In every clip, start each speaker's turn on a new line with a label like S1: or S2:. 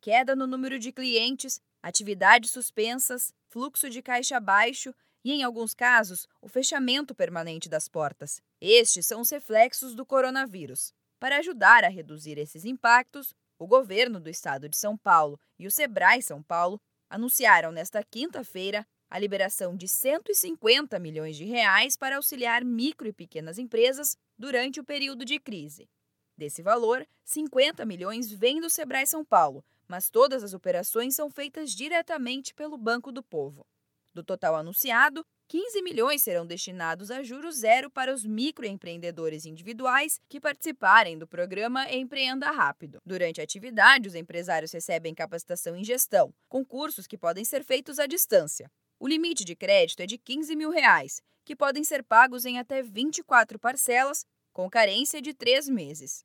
S1: queda no número de clientes, atividades suspensas, fluxo de caixa baixo e, em alguns casos, o fechamento permanente das portas. Estes são os reflexos do coronavírus. Para ajudar a reduzir esses impactos, o governo do estado de São Paulo e o Sebrae São Paulo anunciaram nesta quinta-feira a liberação de 150 milhões de reais para auxiliar micro e pequenas empresas durante o período de crise. Desse valor, 50 milhões vêm do Sebrae São Paulo, mas todas as operações são feitas diretamente pelo Banco do Povo. Do total anunciado, 15 milhões serão destinados a juros zero para os microempreendedores individuais que participarem do programa Empreenda Rápido. Durante a atividade, os empresários recebem capacitação em gestão, com cursos que podem ser feitos à distância. O limite de crédito é de 15 mil reais, que podem ser pagos em até 24 parcelas, com carência de três meses.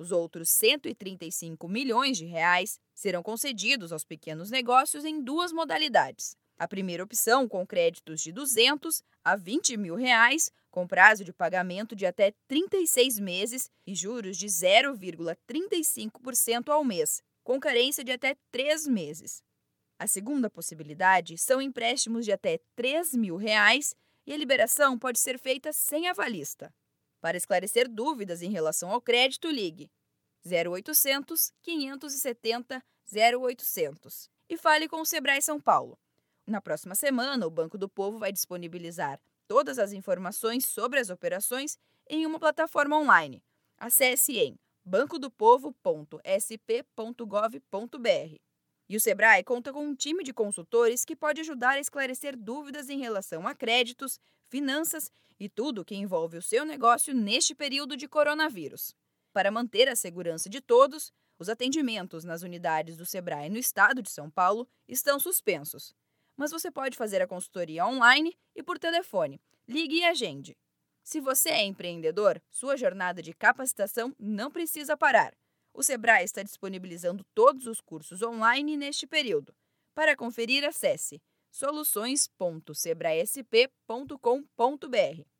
S1: Os outros 135 milhões de reais serão concedidos aos pequenos negócios em duas modalidades. A primeira opção, com créditos de 200 a 20 mil reais, com prazo de pagamento de até 36 meses e juros de 0,35% ao mês, com carência de até 3 meses. A segunda possibilidade são empréstimos de até 3 mil reais e a liberação pode ser feita sem avalista. Para esclarecer dúvidas em relação ao crédito, ligue 0800 570 0800 e fale com o Sebrae São Paulo na próxima semana, o Banco do Povo vai disponibilizar todas as informações sobre as operações em uma plataforma online. Acesse em bancodopovo.sp.gov.br. E o Sebrae conta com um time de consultores que pode ajudar a esclarecer dúvidas em relação a créditos, finanças e tudo que envolve o seu negócio neste período de coronavírus. Para manter a segurança de todos, os atendimentos nas unidades do Sebrae no estado de São Paulo estão suspensos mas você pode fazer a consultoria online e por telefone. Ligue e agende. Se você é empreendedor, sua jornada de capacitação não precisa parar. O Sebrae está disponibilizando todos os cursos online neste período. Para conferir, acesse soluções.sebraesp.com.br.